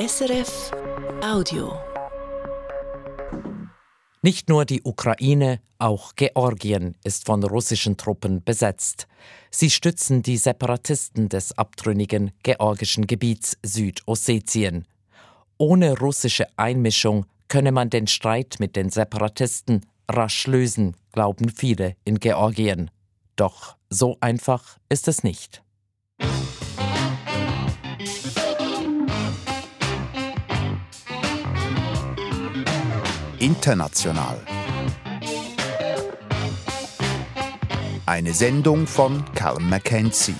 SRF Audio. Nicht nur die Ukraine, auch Georgien ist von russischen Truppen besetzt. Sie stützen die Separatisten des abtrünnigen georgischen Gebiets Südossetien. Ohne russische Einmischung könne man den Streit mit den Separatisten rasch lösen, glauben viele in Georgien. Doch so einfach ist es nicht. International. Eine Sendung von Carl Mackenzie.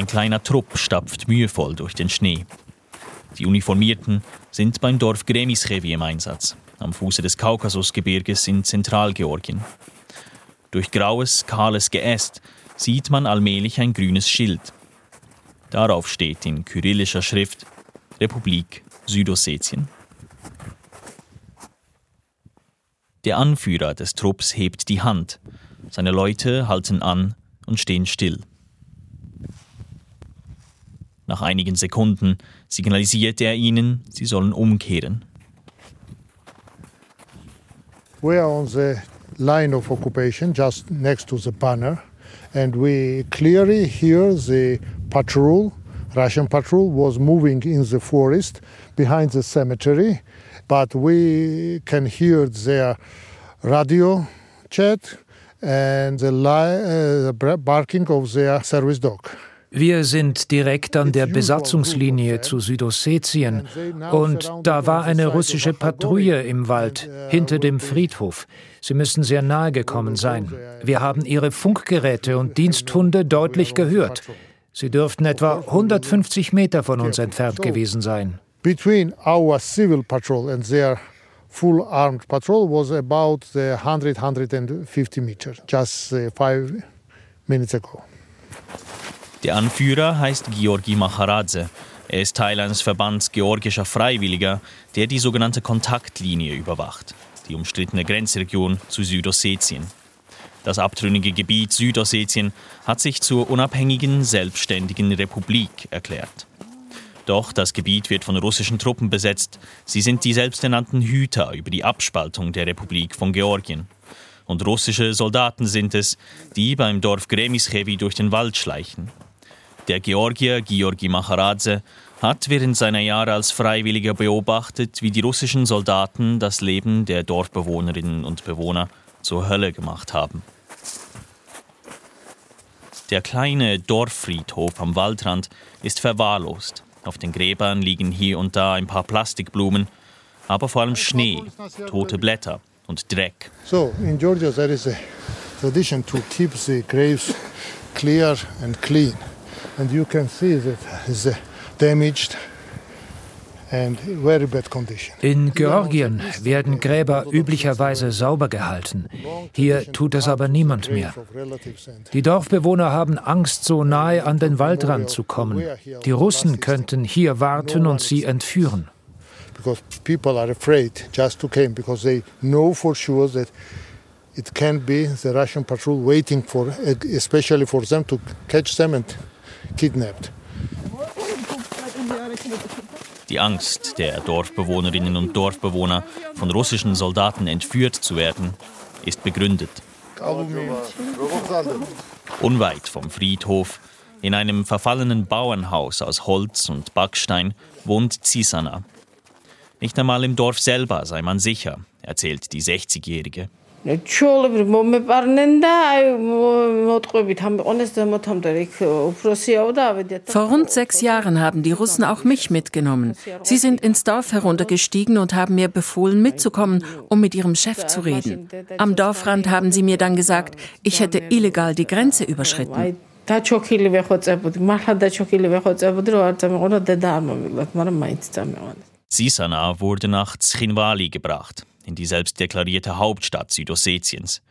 Ein kleiner Trupp stapft mühevoll durch den Schnee. Die Uniformierten sind beim Dorf Gremischewi im Einsatz, am Fuße des Kaukasusgebirges in Zentralgeorgien. Durch graues, kahles Geäst sieht man allmählich ein grünes Schild. Darauf steht in kyrillischer Schrift Republik Südossetien. Der Anführer des Trupps hebt die Hand. Seine Leute halten an und stehen still. Nach einigen Sekunden signalisiert er ihnen, sie sollen umkehren. We are on the line of occupation just next to the banner and we clearly hear the patrol, Russian patrol was moving in the forest behind the cemetery, but we can hear their radio chat and the, li- uh, barking of their service dog. Wir sind direkt an der Besatzungslinie zu Südossetien und da war eine russische Patrouille im Wald hinter dem Friedhof. Sie müssen sehr nahe gekommen sein. Wir haben ihre Funkgeräte und Diensthunde deutlich gehört. Sie dürften etwa 150 Meter von uns entfernt gewesen sein. Between our civil patrol and their full armed patrol was about 100 150 meters just uh, five minutes ago. Der Anführer heißt Georgi Macharadze. Er ist Teil eines Verbands georgischer Freiwilliger, der die sogenannte Kontaktlinie überwacht, die umstrittene Grenzregion zu Südossetien. Das abtrünnige Gebiet Südossetien hat sich zur unabhängigen, selbstständigen Republik erklärt. Doch das Gebiet wird von russischen Truppen besetzt. Sie sind die selbsternannten Hüter über die Abspaltung der Republik von Georgien. Und russische Soldaten sind es, die beim Dorf Gremischewi durch den Wald schleichen. Der Georgier Georgi Macharadze hat während seiner Jahre als Freiwilliger beobachtet, wie die russischen Soldaten das Leben der Dorfbewohnerinnen und Bewohner zur Hölle gemacht haben. Der kleine Dorffriedhof am Waldrand ist verwahrlost. Auf den Gräbern liegen hier und da ein paar Plastikblumen, aber vor allem Schnee, tote Blätter und Dreck. So, in Georgia there is a tradition to keep the graves clear and clean. And you can see that it's damaged. In Georgien werden Gräber üblicherweise sauber gehalten. Hier tut es aber niemand mehr. Die Dorfbewohner haben Angst, so nahe an den Waldrand zu kommen. Die Russen könnten hier warten und sie entführen. Because people are afraid just to come because they know for sure that it can be the Russian patrol waiting for, especially for them to catch them and kidnapped. Die Angst der Dorfbewohnerinnen und Dorfbewohner, von russischen Soldaten entführt zu werden, ist begründet. Unweit vom Friedhof, in einem verfallenen Bauernhaus aus Holz und Backstein, wohnt Zisana. Nicht einmal im Dorf selber sei man sicher, erzählt die 60-Jährige. Vor rund sechs Jahren haben die Russen auch mich mitgenommen. Sie sind ins Dorf heruntergestiegen und haben mir befohlen, mitzukommen, um mit ihrem Chef zu reden. Am Dorfrand haben sie mir dann gesagt, ich hätte illegal die Grenze überschritten. Sisana wurde nach Tschinwali gebracht, in die selbstdeklarierte Hauptstadt Südossetiens.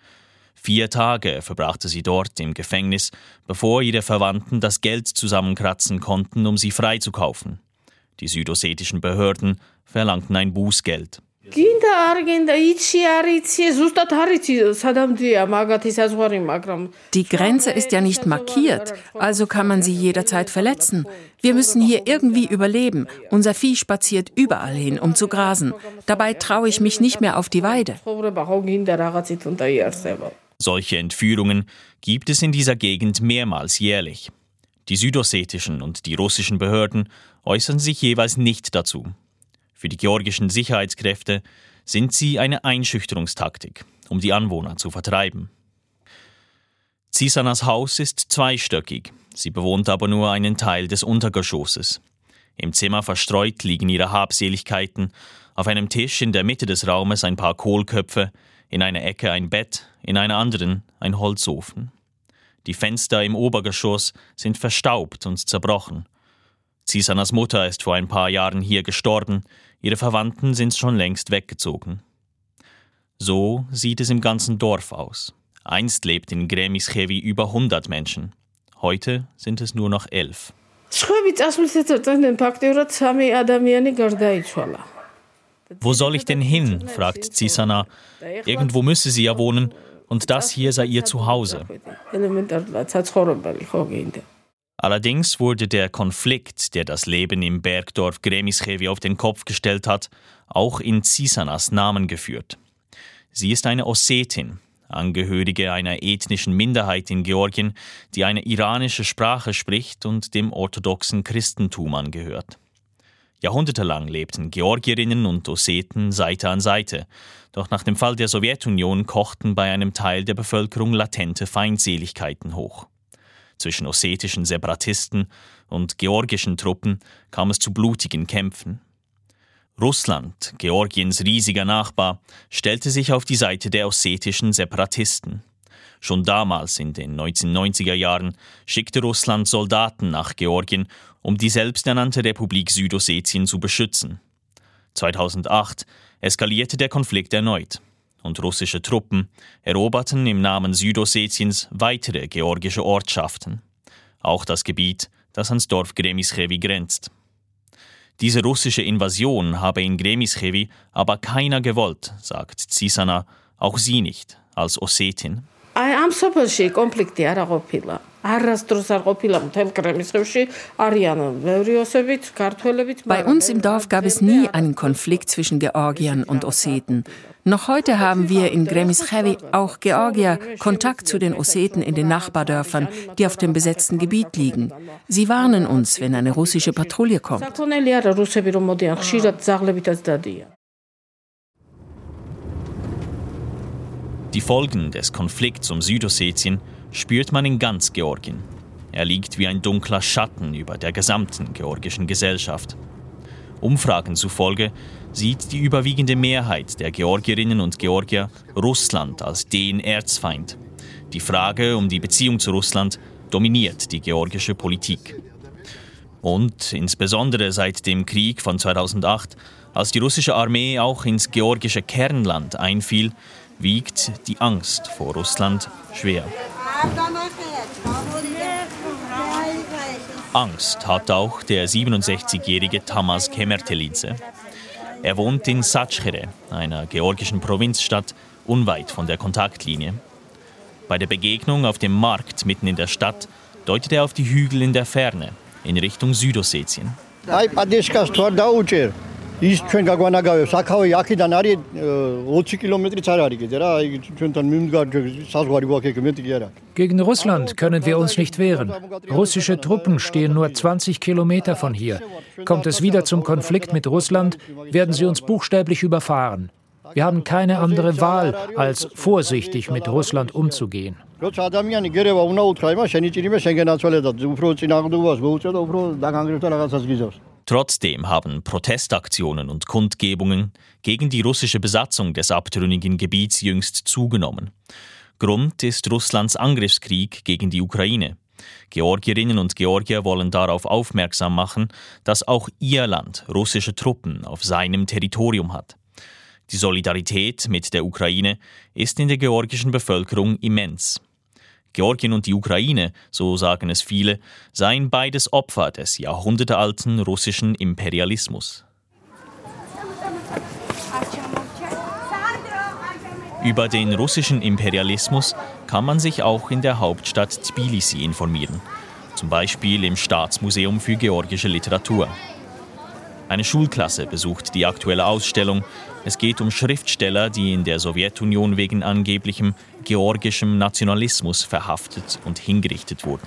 Vier Tage verbrachte sie dort im Gefängnis, bevor ihre Verwandten das Geld zusammenkratzen konnten, um sie freizukaufen. Die südossetischen Behörden verlangten ein Bußgeld. Die Grenze ist ja nicht markiert, also kann man sie jederzeit verletzen. Wir müssen hier irgendwie überleben. Unser Vieh spaziert überall hin, um zu grasen. Dabei traue ich mich nicht mehr auf die Weide. Solche Entführungen gibt es in dieser Gegend mehrmals jährlich. Die südossetischen und die russischen Behörden äußern sich jeweils nicht dazu. Für die georgischen Sicherheitskräfte sind sie eine Einschüchterungstaktik, um die Anwohner zu vertreiben. Zisanas Haus ist zweistöckig, sie bewohnt aber nur einen Teil des Untergeschosses. Im Zimmer verstreut liegen ihre Habseligkeiten, auf einem Tisch in der Mitte des Raumes ein paar Kohlköpfe, in einer Ecke ein Bett, in einer anderen ein Holzofen. Die Fenster im Obergeschoss sind verstaubt und zerbrochen. Zisanas Mutter ist vor ein paar Jahren hier gestorben, Ihre Verwandten sind schon längst weggezogen. So sieht es im ganzen Dorf aus. Einst lebt in Gremischewi über 100 Menschen. Heute sind es nur noch elf. Wo soll ich denn hin? fragt Zisana. Irgendwo müsse sie ja wohnen und das hier sei ihr Zuhause. Allerdings wurde der Konflikt, der das Leben im Bergdorf Gremischewi auf den Kopf gestellt hat, auch in Zisanas Namen geführt. Sie ist eine Ossetin, Angehörige einer ethnischen Minderheit in Georgien, die eine iranische Sprache spricht und dem orthodoxen Christentum angehört. Jahrhundertelang lebten Georgierinnen und Osseten Seite an Seite, doch nach dem Fall der Sowjetunion kochten bei einem Teil der Bevölkerung latente Feindseligkeiten hoch. Zwischen ossetischen Separatisten und georgischen Truppen kam es zu blutigen Kämpfen. Russland, Georgiens riesiger Nachbar, stellte sich auf die Seite der ossetischen Separatisten. Schon damals in den 1990er Jahren schickte Russland Soldaten nach Georgien, um die selbsternannte Republik Südossetien zu beschützen. 2008 eskalierte der Konflikt erneut und russische Truppen eroberten im Namen Südossetiens weitere georgische Ortschaften, auch das Gebiet, das ans Dorf Gremischewi grenzt. Diese russische Invasion habe in Gremischewi aber keiner gewollt, sagt Zisana, auch sie nicht, als Ossetin. I am super she completely bei uns im Dorf gab es nie einen Konflikt zwischen Georgiern und Osseten. Noch heute haben wir in Gremischewi, auch Georgier, Kontakt zu den Osseten in den Nachbardörfern, die auf dem besetzten Gebiet liegen. Sie warnen uns, wenn eine russische Patrouille kommt. Die Folgen des Konflikts um Südossetien spürt man in ganz Georgien. Er liegt wie ein dunkler Schatten über der gesamten georgischen Gesellschaft. Umfragen zufolge sieht die überwiegende Mehrheit der Georgierinnen und Georgier Russland als den Erzfeind. Die Frage um die Beziehung zu Russland dominiert die georgische Politik. Und insbesondere seit dem Krieg von 2008, als die russische Armee auch ins georgische Kernland einfiel, wiegt die Angst vor Russland schwer. Angst hat auch der 67-jährige Tamas Kemertelidze. Er wohnt in Satschere, einer georgischen Provinzstadt unweit von der Kontaktlinie. Bei der Begegnung auf dem Markt mitten in der Stadt deutet er auf die Hügel in der Ferne in Richtung Südossetien. ಇಷ್ಟು ಗಗವನ ಗಗವನಗಾವೆ ಸಾಕಾವ ಯಾಕಿದ ನಾರಿ ರೋಚಿ kilometre Gegen Russland können wir uns nicht wehren. Russische Truppen stehen nur 20 Kilometer von hier. Kommt es wieder zum Konflikt mit Russland, werden sie uns buchstäblich überfahren. Wir haben keine andere Wahl, als vorsichtig mit Russland umzugehen. Trotzdem haben Protestaktionen und Kundgebungen gegen die russische Besatzung des abtrünnigen Gebiets jüngst zugenommen. Grund ist Russlands Angriffskrieg gegen die Ukraine. Georgierinnen und Georgier wollen darauf aufmerksam machen, dass auch ihr Land russische Truppen auf seinem Territorium hat. Die Solidarität mit der Ukraine ist in der georgischen Bevölkerung immens. Georgien und die Ukraine, so sagen es viele, seien beides Opfer des jahrhundertealten russischen Imperialismus. Über den russischen Imperialismus kann man sich auch in der Hauptstadt Tbilisi informieren, zum Beispiel im Staatsmuseum für georgische Literatur. Eine Schulklasse besucht die aktuelle Ausstellung. Es geht um Schriftsteller, die in der Sowjetunion wegen angeblichem georgischem Nationalismus verhaftet und hingerichtet wurden.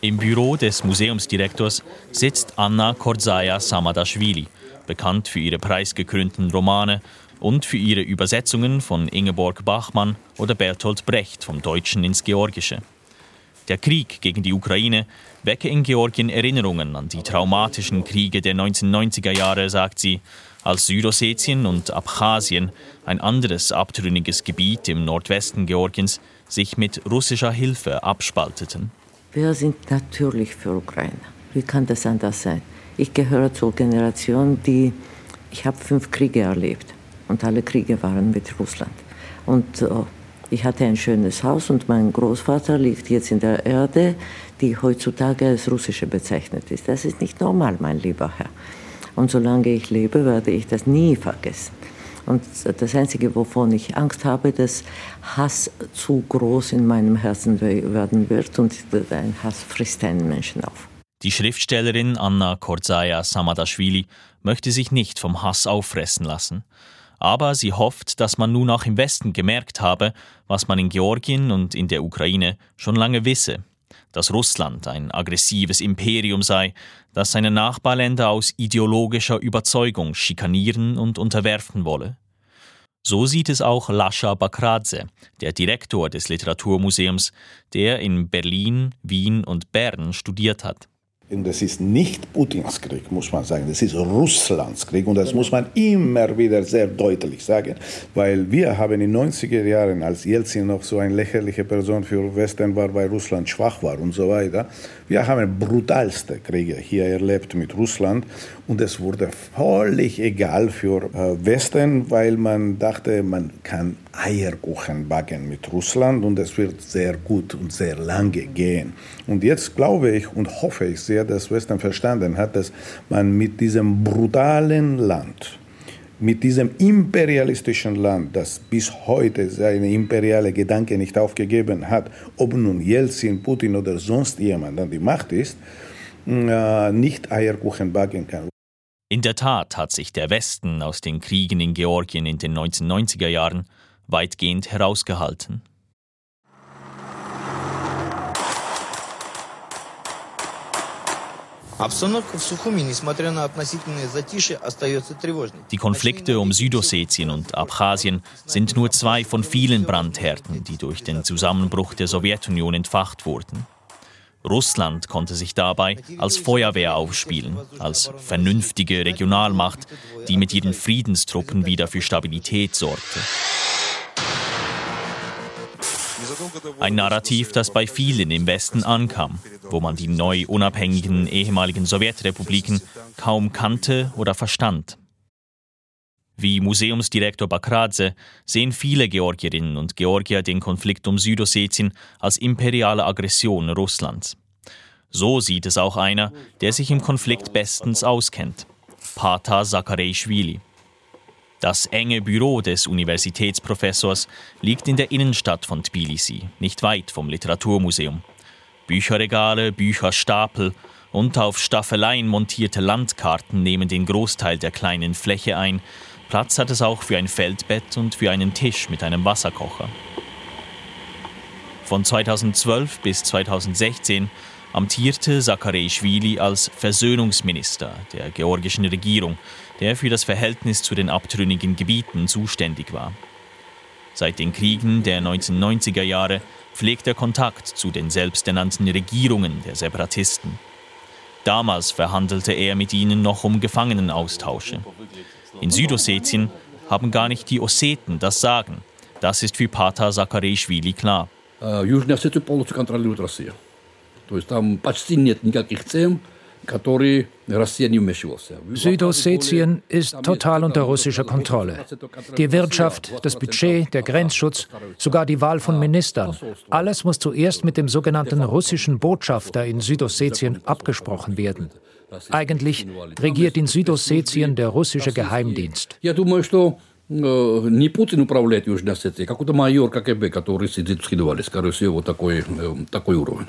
Im Büro des Museumsdirektors sitzt Anna Korzaya Samadashvili, bekannt für ihre preisgekrönten Romane und für ihre Übersetzungen von Ingeborg Bachmann oder Bertolt Brecht vom Deutschen ins Georgische. Der Krieg gegen die Ukraine wecke in Georgien Erinnerungen an die traumatischen Kriege der 1990er Jahre, sagt sie, als Südossetien und Abchasien, ein anderes abtrünniges Gebiet im Nordwesten Georgiens, sich mit russischer Hilfe abspalteten. Wir sind natürlich für Ukraine. Wie kann das anders sein? Ich gehöre zur Generation, die, ich habe fünf Kriege erlebt und alle Kriege waren mit Russland. Und uh, ich hatte ein schönes Haus und mein Großvater liegt jetzt in der Erde, die heutzutage als russische bezeichnet ist. Das ist nicht normal, mein lieber Herr. Und solange ich lebe, werde ich das nie vergessen. Und das Einzige, wovon ich Angst habe, dass Hass zu groß in meinem Herzen werden wird und ein Hass frisst einen Menschen auf. Die Schriftstellerin Anna Korzaya Samadashvili möchte sich nicht vom Hass auffressen lassen aber sie hofft, dass man nun auch im Westen gemerkt habe, was man in Georgien und in der Ukraine schon lange wisse, dass Russland ein aggressives Imperium sei, das seine Nachbarländer aus ideologischer Überzeugung schikanieren und unterwerfen wolle. So sieht es auch Lascha Bakradze, der Direktor des Literaturmuseums, der in Berlin, Wien und Bern studiert hat. Und das ist nicht Putins Krieg, muss man sagen, das ist Russlands Krieg. Und das muss man immer wieder sehr deutlich sagen, weil wir haben in den 90er Jahren, als Jelzin noch so eine lächerliche Person für Westen war, weil Russland schwach war und so weiter, wir haben brutalste Kriege hier erlebt mit Russland. Und es wurde völlig egal für äh, Westen, weil man dachte, man kann Eierkuchen backen mit Russland und es wird sehr gut und sehr lange gehen. Und jetzt glaube ich und hoffe ich sehr, dass Westen verstanden hat, dass man mit diesem brutalen Land, mit diesem imperialistischen Land, das bis heute seine imperiale Gedanke nicht aufgegeben hat, ob nun Jelzin, Putin oder sonst jemand an die Macht ist, äh, nicht Eierkuchen backen kann. In der Tat hat sich der Westen aus den Kriegen in Georgien in den 1990er Jahren weitgehend herausgehalten. Die Konflikte um Südossetien und Abchasien sind nur zwei von vielen Brandhärten, die durch den Zusammenbruch der Sowjetunion entfacht wurden. Russland konnte sich dabei als Feuerwehr aufspielen, als vernünftige Regionalmacht, die mit ihren Friedenstruppen wieder für Stabilität sorgte. Ein Narrativ, das bei vielen im Westen ankam, wo man die neu unabhängigen ehemaligen Sowjetrepubliken kaum kannte oder verstand. Wie Museumsdirektor Bakradze sehen viele Georgierinnen und Georgier den Konflikt um Südossetien als imperiale Aggression Russlands. So sieht es auch einer, der sich im Konflikt bestens auskennt, Pata Sakarejschwili. Das enge Büro des Universitätsprofessors liegt in der Innenstadt von Tbilisi, nicht weit vom Literaturmuseum. Bücherregale, Bücherstapel und auf Staffeleien montierte Landkarten nehmen den Großteil der kleinen Fläche ein. Platz hat es auch für ein Feldbett und für einen Tisch mit einem Wasserkocher. Von 2012 bis 2016 amtierte Sakarejschwili als Versöhnungsminister der georgischen Regierung, der für das Verhältnis zu den abtrünnigen Gebieten zuständig war. Seit den Kriegen der 1990er Jahre pflegt er Kontakt zu den selbsternannten Regierungen der Separatisten. Damals verhandelte er mit ihnen noch um Gefangenenaustausche. In Südossetien haben gar nicht die Osseten das Sagen. Das ist für Pata Sakarejschwili klar. Южная Осетия полностью контролирует Россия. То есть там почти нет никаких цен, Südossetien ist total unter russischer Kontrolle. Die Wirtschaft, das Budget, der Grenzschutz, sogar die Wahl von Ministern, alles muss zuerst mit dem sogenannten russischen Botschafter in Südossetien abgesprochen werden. Eigentlich regiert in Südossetien der russische Geheimdienst. не Путин управляет Южной Осетией, какой-то майор КГБ, который сидит в Скидовале, скорее всего, вот такой, такой уровень.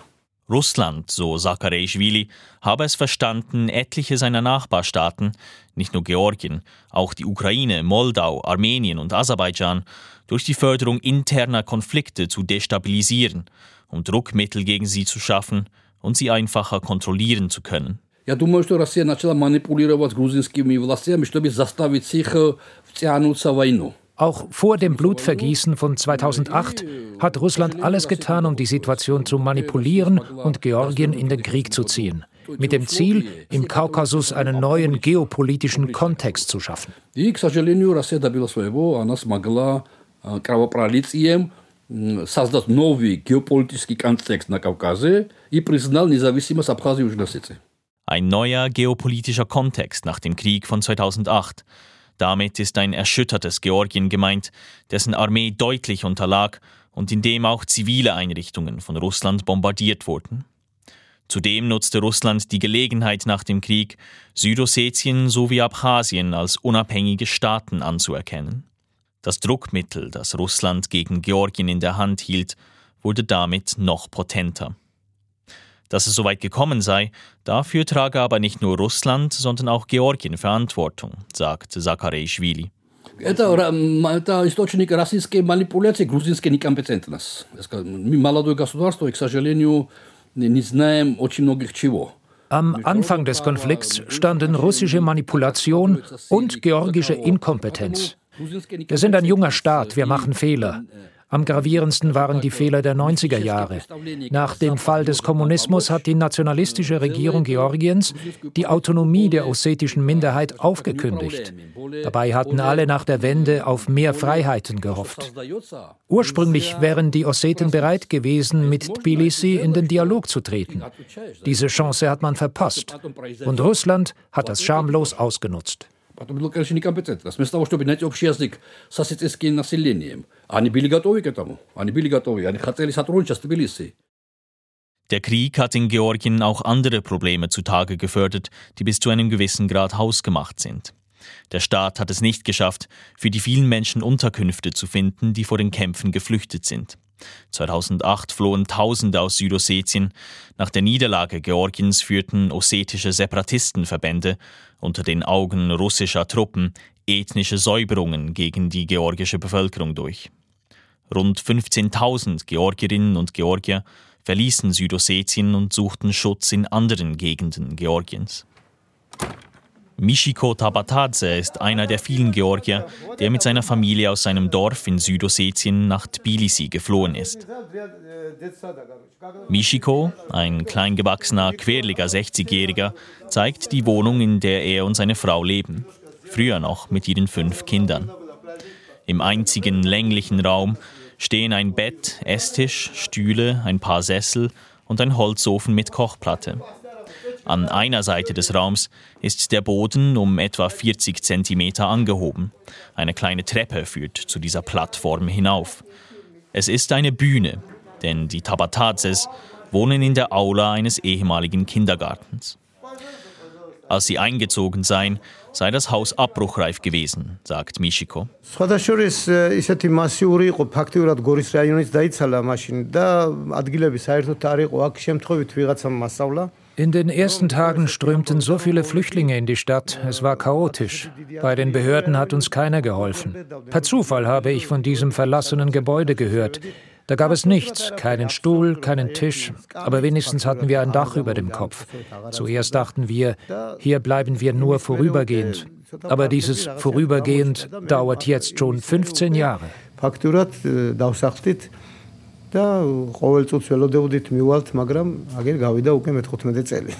Russland, so Sakarashvili, habe es verstanden, etliche seiner Nachbarstaaten, nicht nur Georgien, auch die Ukraine, Moldau, Armenien und Aserbaidschan, durch die Förderung interner Konflikte zu destabilisieren, um Druckmittel gegen sie zu schaffen und sie einfacher kontrollieren zu können. Я думаю, что Россия начала манипулировать грузинскими властями, чтобы заставить их втянуться в войну. Auch vor dem Blutvergießen von 2008 hat Russland alles getan, um die Situation zu manipulieren und Georgien in den Krieg zu ziehen. Mit dem Ziel, im Kaukasus einen neuen geopolitischen Kontext zu schaffen. создать новый геополитический контекст на Кавказе и признал независимость Абхазии и Южной Осетии. Ein neuer geopolitischer Kontext nach dem Krieg von 2008. Damit ist ein erschüttertes Georgien gemeint, dessen Armee deutlich unterlag und in dem auch zivile Einrichtungen von Russland bombardiert wurden. Zudem nutzte Russland die Gelegenheit nach dem Krieg, Südossetien sowie Abchasien als unabhängige Staaten anzuerkennen. Das Druckmittel, das Russland gegen Georgien in der Hand hielt, wurde damit noch potenter. Dass es so weit gekommen sei, dafür trage aber nicht nur Russland, sondern auch Georgien Verantwortung, sagt Sakarashvili. Это, это источник российской манипуляции, грузинской некомпетентности. Мы молодое государство, и, к сожалению, не знаем очень многих чего. Am Anfang des Konflikts standen russische Manipulation und georgische Inkompetenz. Wir sind ein junger Staat, wir machen Fehler. Am gravierendsten waren die Fehler der 90er Jahre. Nach dem Fall des Kommunismus hat die nationalistische Regierung Georgiens die Autonomie der ossetischen Minderheit aufgekündigt. Dabei hatten alle nach der Wende auf mehr Freiheiten gehofft. Ursprünglich wären die Osseten bereit gewesen, mit Tbilisi in den Dialog zu treten. Diese Chance hat man verpasst. Und Russland hat das schamlos ausgenutzt. Потом было, конечно, некомпетентность. Вместо того, чтобы найти общий язык с осетинским населением. Они были готовы к этому. Они были готовы. Они хотели сотрудничать с Тбилиси. Der Krieg hat in Georgien auch andere Probleme zutage gefördert, die bis zu einem gewissen Grad hausgemacht sind. Der Staat hat es nicht geschafft, für die vielen Menschen Unterkünfte zu finden, die vor den Kämpfen geflüchtet sind. 2008 flohen Tausende aus Südossetien. Nach der Niederlage Georgiens führten ossetische Separatistenverbände unter den Augen russischer Truppen ethnische Säuberungen gegen die georgische Bevölkerung durch. Rund 15.000 Georgierinnen und Georgier verließen Südossetien und suchten Schutz in anderen Gegenden Georgiens. Michiko Tabatadze ist einer der vielen Georgier, der mit seiner Familie aus seinem Dorf in Südossetien nach Tbilisi geflohen ist. Michiko, ein kleingewachsener, querliger 60-Jähriger, zeigt die Wohnung, in der er und seine Frau leben. Früher noch mit ihren fünf Kindern. Im einzigen länglichen Raum stehen ein Bett, Esstisch, Stühle, ein paar Sessel und ein Holzofen mit Kochplatte. An einer Seite des Raums ist der Boden um etwa 40 Zentimeter angehoben. Eine kleine Treppe führt zu dieser Plattform hinauf. Es ist eine Bühne, denn die Tabatazes wohnen in der Aula eines ehemaligen Kindergartens. Als sie eingezogen seien, sei das Haus abbruchreif gewesen, sagt Michiko. In den ersten Tagen strömten so viele Flüchtlinge in die Stadt, es war chaotisch. Bei den Behörden hat uns keiner geholfen. Per Zufall habe ich von diesem verlassenen Gebäude gehört. Da gab es nichts, keinen Stuhl, keinen Tisch, aber wenigstens hatten wir ein Dach über dem Kopf. Zuerst dachten wir, hier bleiben wir nur vorübergehend. Aber dieses vorübergehend dauert jetzt schon 15 Jahre და ყოველწუთს ველოდებოდით მივალთ, მაგრამ აგერ გავიდა უკვე მე-15 წელი.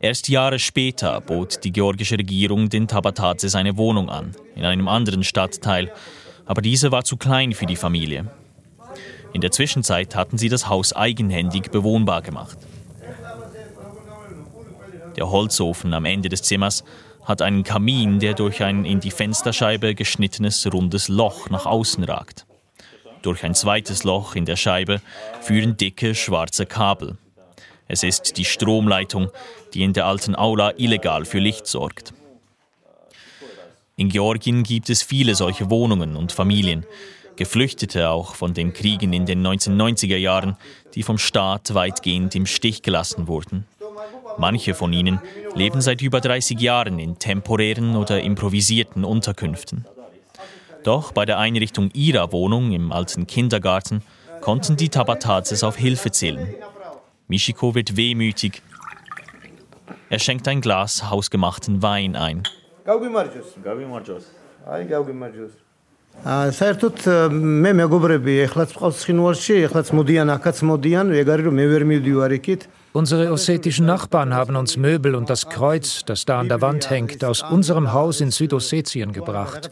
Erst Jahre später bot die georgische Regierung den Tabatadze seine Wohnung an, in einem anderen Stadtteil, aber diese war zu klein für die Familie. In der Zwischenzeit hatten sie das Haus eigenhändig bewohnbar gemacht. Der Holzofen am Ende des Zimmers hat einen Kamin, der durch ein in die Fensterscheibe geschnittenes rundes Loch nach außen ragt. Durch ein zweites Loch in der Scheibe führen dicke schwarze Kabel. Es ist die Stromleitung, die in der alten Aula illegal für Licht sorgt. In Georgien gibt es viele solche Wohnungen und Familien, Geflüchtete auch von den Kriegen in den 1990er Jahren, die vom Staat weitgehend im Stich gelassen wurden. Manche von ihnen leben seit über 30 Jahren in temporären oder improvisierten Unterkünften. Doch bei der Einrichtung ihrer Wohnung im alten Kindergarten konnten die Tabatazes auf Hilfe zählen. Michiko wird wehmütig. Er schenkt ein Glas hausgemachten Wein ein საერთოდ მე მეგობრები ეხლაც ყავს ცხინვალში, ეხლაც მოდიან აქაც მოდიან, ეგარი რომ მე ვერ მივდივარ იქით. Unsere ossetischen Nachbarn haben uns Möbel und das Kreuz, das da an der Wand hängt, aus unserem Haus in Südossetien gebracht.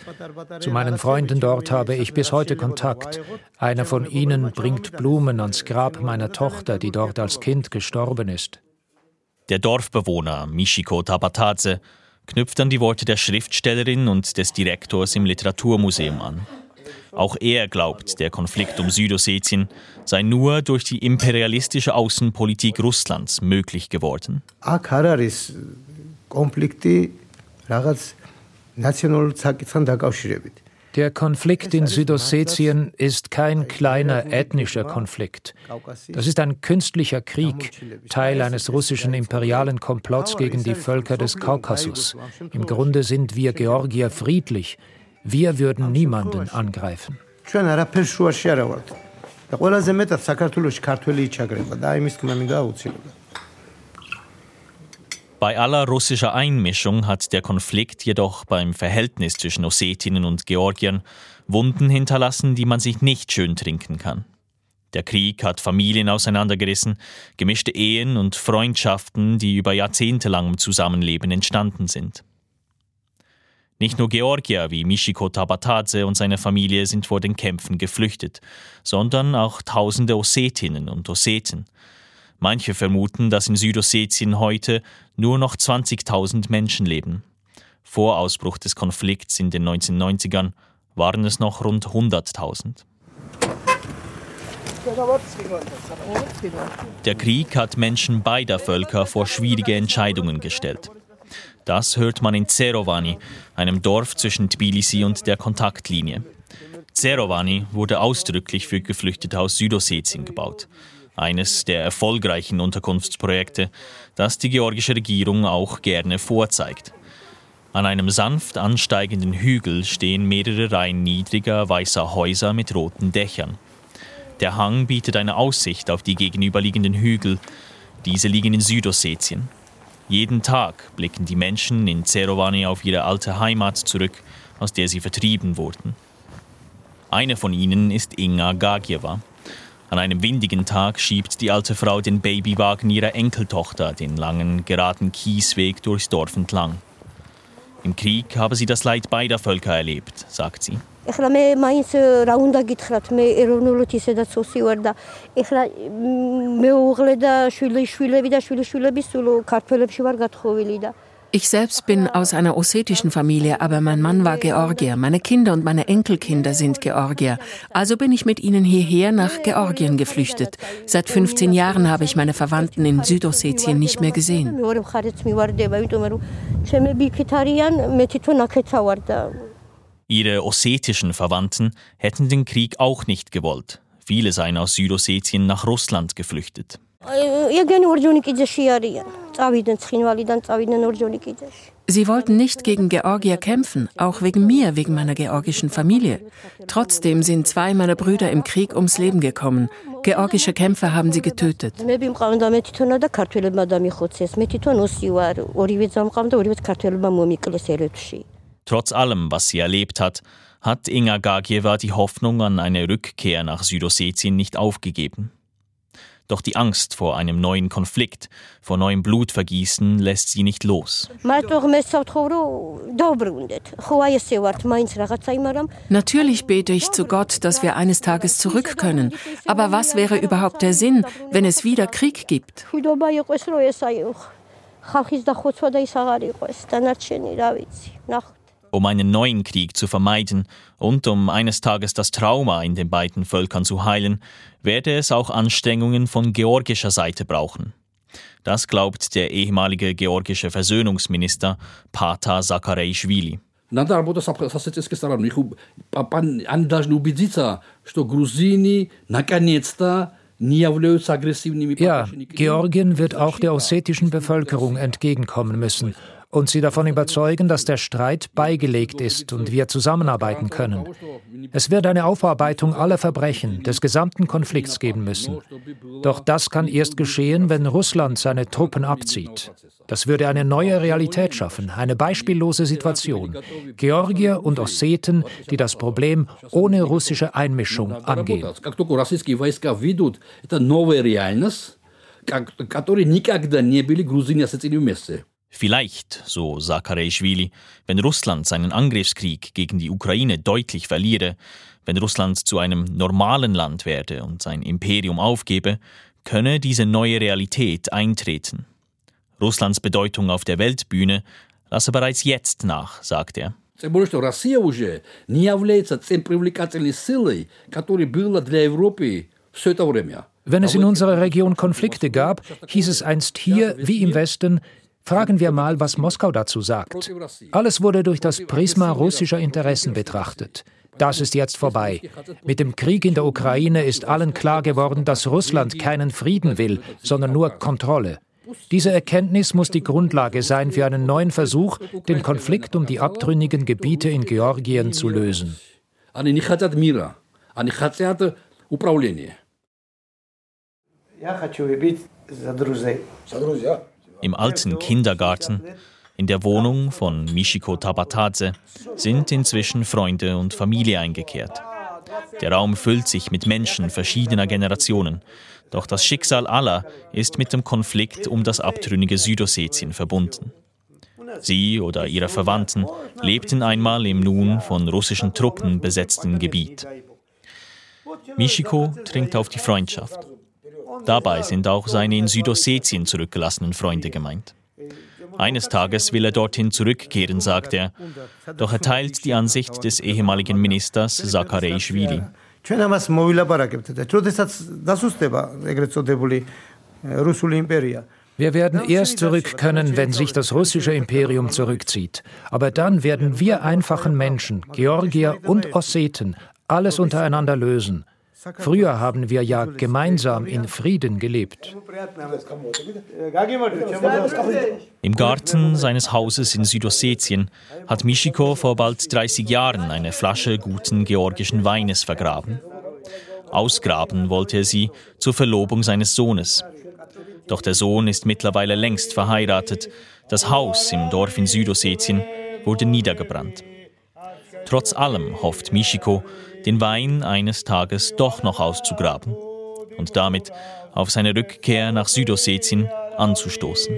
Zu meinen Freunden dort habe ich bis heute Kontakt. Einer von ihnen bringt Blumen ans Grab meiner Tochter, die dort als Kind gestorben ist. Der Dorfbewohner Michiko Tabatadze knüpft an die Worte der Schriftstellerin und des Direktors im Literaturmuseum an. Auch er glaubt, der Konflikt um Südossetien sei nur durch die imperialistische Außenpolitik Russlands möglich geworden. Der Konflikt in Südossetien ist kein kleiner ethnischer Konflikt. Das ist ein künstlicher Krieg, Teil eines russischen imperialen Komplotts gegen die Völker des Kaukasus. Im Grunde sind wir Georgier friedlich, wir würden niemanden angreifen. Bei aller russischer Einmischung hat der Konflikt jedoch beim Verhältnis zwischen Ossetinnen und Georgiern Wunden hinterlassen, die man sich nicht schön trinken kann. Der Krieg hat Familien auseinandergerissen, gemischte Ehen und Freundschaften, die über jahrzehntelangem Zusammenleben entstanden sind. Nicht nur Georgier wie Michiko Tabatadze und seine Familie sind vor den Kämpfen geflüchtet, sondern auch tausende Ossetinnen und Osseten. Manche vermuten, dass in Südossetien heute nur noch 20.000 Menschen leben. Vor Ausbruch des Konflikts in den 1990ern waren es noch rund 100.000. Der Krieg hat Menschen beider Völker vor schwierige Entscheidungen gestellt. Das hört man in Zerovani, einem Dorf zwischen Tbilisi und der Kontaktlinie. Zerovani wurde ausdrücklich für Geflüchtete aus Südossetien gebaut. Eines der erfolgreichen Unterkunftsprojekte, das die georgische Regierung auch gerne vorzeigt. An einem sanft ansteigenden Hügel stehen mehrere Reihen niedriger weißer Häuser mit roten Dächern. Der Hang bietet eine Aussicht auf die gegenüberliegenden Hügel. Diese liegen in Südossetien. Jeden Tag blicken die Menschen in Zerovani auf ihre alte Heimat zurück, aus der sie vertrieben wurden. Eine von ihnen ist Inga Gagieva. An einem windigen Tag schiebt die alte Frau den Babywagen ihrer Enkeltochter den langen, geraden Kiesweg durchs Dorf entlang. Im Krieg habe sie das Leid beider Völker erlebt, sagt sie. ეხლა მე მაინც რა უნდა გითხრათ მე ეროვნულად ისედაც ოსი ვარ და ეხლა მეუღლე და შვილი შვილები და შვილი შვილები სულ ქართველებში ვარ გათხოვილი და ich selbst bin aus einer ossetischen Familie, aber mein Mann war Georgier. Meine Kinder und meine Enkelkinder sind Georgier. Also bin ich mit ihnen hierher nach Georgien geflüchtet. Seit 15 Jahren habe ich meine Verwandten in Südossetien nicht mehr gesehen. Ihre ossetischen Verwandten hätten den Krieg auch nicht gewollt. Viele seien aus Südossetien nach Russland geflüchtet. Sie wollten nicht gegen Georgier kämpfen, auch wegen mir, wegen meiner georgischen Familie. Trotzdem sind zwei meiner Brüder im Krieg ums Leben gekommen. Georgische Kämpfer haben sie getötet. Trotz allem, was sie erlebt hat, hat Inga Gagieva die Hoffnung an eine Rückkehr nach Südossetien nicht aufgegeben. Doch die Angst vor einem neuen Konflikt, vor neuem Blutvergießen lässt sie nicht los. Natürlich bete ich zu Gott, dass wir eines Tages zurück können. Aber was wäre überhaupt der Sinn, wenn es wieder Krieg gibt? um einen neuen Krieg zu vermeiden und um eines Tages das Trauma in den beiden Völkern zu heilen, werde es auch Anstrengungen von georgischer Seite brauchen. Das glaubt der ehemalige georgische Versöhnungsminister Pata Sakaraischvili. Ja, Georgien wird auch der ossetischen Bevölkerung entgegenkommen müssen und sie davon überzeugen, dass der Streit beigelegt ist und wir zusammenarbeiten können. Es wird eine Aufarbeitung aller Verbrechen des gesamten Konflikts geben müssen. Doch das kann erst geschehen, wenn Russland seine Truppen abzieht. Das würde eine neue Realität schaffen, eine beispiellose Situation. Georgier und Osseten, die das Problem ohne russische Einmischung angehen. которые никогда не были грузины осетины вместе. Vielleicht, so Sakarejschwili, wenn Russland seinen Angriffskrieg gegen die Ukraine deutlich verliere, wenn Russland zu einem normalen Land werde und sein Imperium aufgebe, könne diese neue Realität eintreten. Russlands Bedeutung auf der Weltbühne lasse bereits jetzt nach, sagt er. Тем более, что Россия уже не является тем привлекательной силой, которой была для Европы все это время. Wenn es in unserer Region Konflikte gab, hieß es einst hier wie im Westen, Fragen wir mal, was Moskau dazu sagt. Alles wurde durch das Prisma russischer Interessen betrachtet. Das ist jetzt vorbei. Mit dem Krieg in der Ukraine ist allen klar geworden, dass Russland keinen Frieden will, sondern nur Kontrolle. Diese Erkenntnis muss die Grundlage sein für einen neuen Versuch, den Konflikt um die abtrünnigen Gebiete in Georgien zu lösen. Я хочу выпить за друзей. За друзья im alten Kindergarten, in der Wohnung von Michiko Tabatadze, sind inzwischen Freunde und Familie eingekehrt. Der Raum füllt sich mit Menschen verschiedener Generationen. Doch das Schicksal aller ist mit dem Konflikt um das abtrünnige Südossetien verbunden. Sie oder ihre Verwandten lebten einmal im nun von russischen Truppen besetzten Gebiet. Michiko trinkt auf die Freundschaft. Dabei sind auch seine in Südossetien zurückgelassenen Freunde gemeint. Eines Tages will er dorthin zurückkehren, sagt er. Doch er teilt die Ansicht des ehemaligen Ministers Sakareischwili. Wir werden erst zurück können, wenn sich das russische Imperium zurückzieht. Aber dann werden wir einfachen Menschen, Georgier und Osseten, alles untereinander lösen. Früher haben wir ja gemeinsam in Frieden gelebt. Im Garten seines Hauses in Südossetien hat Mischiko vor bald 30 Jahren eine Flasche guten georgischen Weines vergraben. Ausgraben wollte er sie zur Verlobung seines Sohnes. Doch der Sohn ist mittlerweile längst verheiratet. Das Haus im Dorf in Südossetien wurde niedergebrannt. Trotz allem hofft Mischiko, den Wein eines Tages doch noch auszugraben und damit auf seine Rückkehr nach Südossetien anzustoßen.